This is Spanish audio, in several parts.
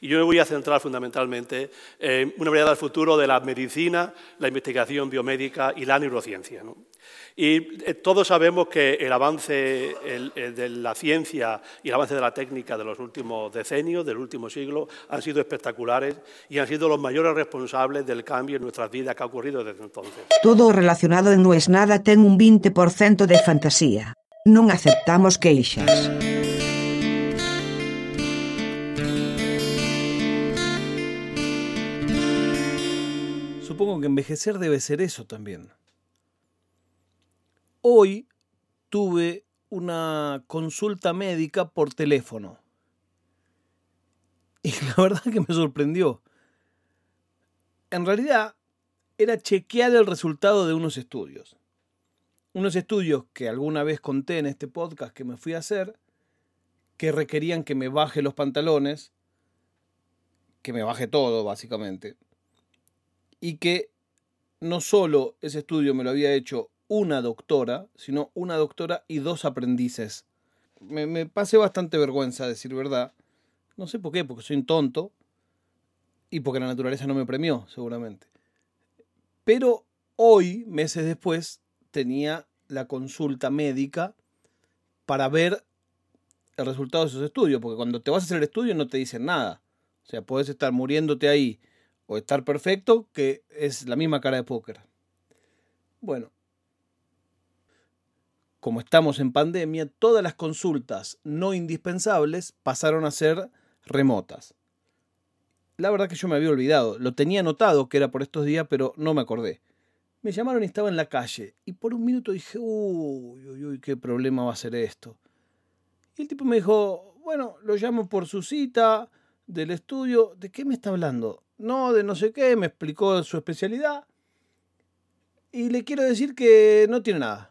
Y yo me voy a centrar fundamentalmente en una mirada al futuro de la medicina, la investigación biomédica y la neurociencia. Y eh, todos sabemos que el avance de la ciencia y el avance de la técnica de los últimos decenios, del último siglo, han sido espectaculares y han sido los mayores responsables del cambio en nuestras vidas que ha ocurrido desde entonces. Todo relacionado en No es Nada ten un 20% de fantasía. Non aceptamos queixas. Supongo que envejecer debe ser eso también. Hoy tuve una consulta médica por teléfono. Y la verdad que me sorprendió. En realidad era chequear el resultado de unos estudios. Unos estudios que alguna vez conté en este podcast que me fui a hacer, que requerían que me baje los pantalones, que me baje todo básicamente, y que no solo ese estudio me lo había hecho una doctora, sino una doctora y dos aprendices. Me, me pasé bastante vergüenza, a decir verdad. No sé por qué, porque soy un tonto y porque la naturaleza no me premió, seguramente. Pero hoy, meses después, tenía la consulta médica para ver el resultado de esos estudios, porque cuando te vas a hacer el estudio no te dicen nada. O sea, puedes estar muriéndote ahí o estar perfecto, que es la misma cara de póker. Bueno, como estamos en pandemia, todas las consultas no indispensables pasaron a ser remotas. La verdad que yo me había olvidado, lo tenía notado que era por estos días, pero no me acordé. Me llamaron y estaba en la calle, y por un minuto dije, uy, uy, uy, qué problema va a ser esto. Y el tipo me dijo, bueno, lo llamo por su cita del estudio, ¿de qué me está hablando? No, de no sé qué, me explicó su especialidad. Y le quiero decir que no tiene nada.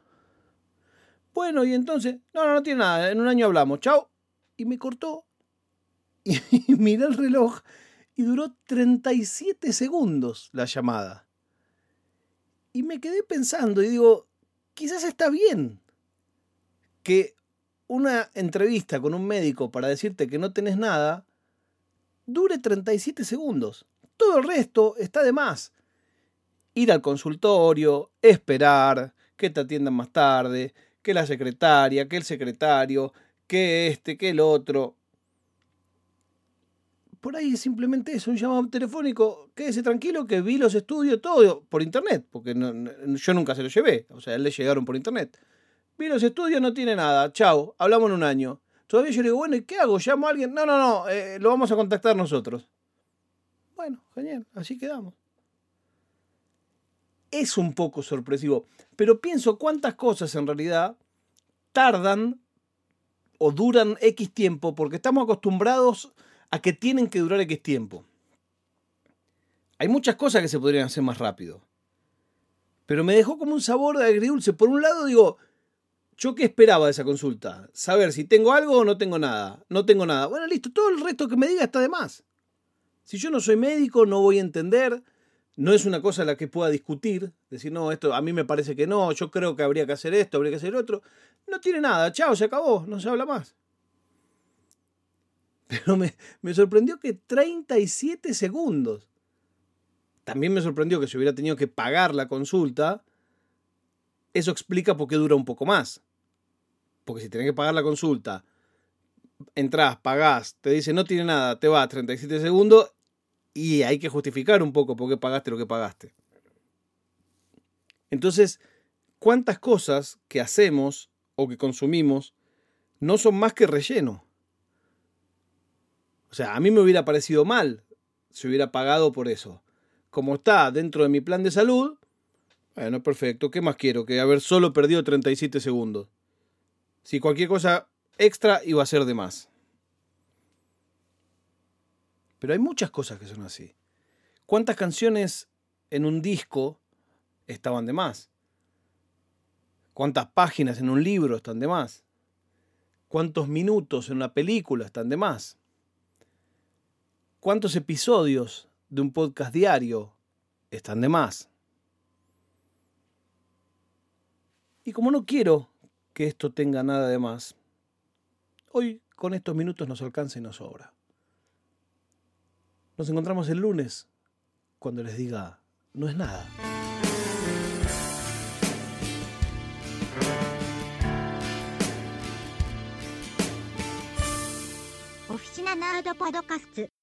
Bueno, y entonces, no, no, no tiene nada, en un año hablamos, chao. Y me cortó. Y miré el reloj y duró 37 segundos la llamada. Y me quedé pensando y digo, quizás está bien que una entrevista con un médico para decirte que no tenés nada dure 37 segundos. Todo el resto está de más. Ir al consultorio, esperar, que te atiendan más tarde, que la secretaria, que el secretario, que este, que el otro. Por ahí es simplemente eso, un llamado telefónico, quédese tranquilo que vi los estudios, todo por internet, porque yo nunca se lo llevé, o sea, le llegaron por internet. Vi los estudios, no tiene nada, chao, hablamos en un año. Todavía yo le digo, bueno, ¿y qué hago? ¿Llamo a alguien? No, no, no, eh, lo vamos a contactar nosotros. Bueno, genial, así quedamos es un poco sorpresivo. Pero pienso cuántas cosas en realidad tardan o duran X tiempo porque estamos acostumbrados a que tienen que durar X tiempo. Hay muchas cosas que se podrían hacer más rápido. Pero me dejó como un sabor de agridulce. Por un lado digo, ¿yo qué esperaba de esa consulta? Saber si tengo algo o no tengo nada. No tengo nada. Bueno, listo, todo el resto que me diga está de más. Si yo no soy médico, no voy a entender no es una cosa la que pueda discutir, decir, no, esto a mí me parece que no, yo creo que habría que hacer esto, habría que hacer otro. No tiene nada, chao, se acabó, no se habla más. Pero me, me sorprendió que 37 segundos. También me sorprendió que se hubiera tenido que pagar la consulta. Eso explica por qué dura un poco más. Porque si tenés que pagar la consulta, entras, pagás, te dice no tiene nada, te va a 37 segundos y hay que justificar un poco por qué pagaste lo que pagaste. Entonces, ¿cuántas cosas que hacemos o que consumimos no son más que relleno? O sea, a mí me hubiera parecido mal si hubiera pagado por eso. Como está dentro de mi plan de salud, bueno, perfecto. ¿Qué más quiero? Que haber solo perdido 37 segundos. Si cualquier cosa extra iba a ser de más. Pero hay muchas cosas que son así. ¿Cuántas canciones en un disco estaban de más? ¿Cuántas páginas en un libro están de más? ¿Cuántos minutos en una película están de más? ¿Cuántos episodios de un podcast diario están de más? Y como no quiero que esto tenga nada de más, hoy con estos minutos nos alcanza y nos sobra. Nos encontramos el lunes cuando les diga, no es nada. Oficina Nerd Podcast